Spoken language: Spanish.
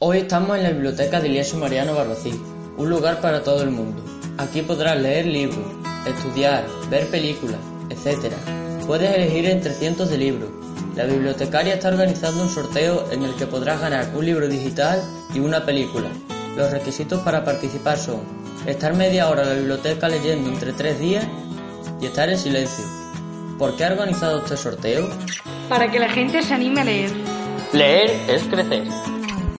Hoy estamos en la biblioteca de Ilieso Mariano Barbací, un lugar para todo el mundo. Aquí podrás leer libros, estudiar, ver películas, etc. Puedes elegir entre cientos de libros. La bibliotecaria está organizando un sorteo en el que podrás ganar un libro digital y una película. Los requisitos para participar son estar media hora en la biblioteca leyendo entre tres días y estar en silencio. ¿Por qué ha organizado este sorteo? Para que la gente se anime a leer. Leer es crecer.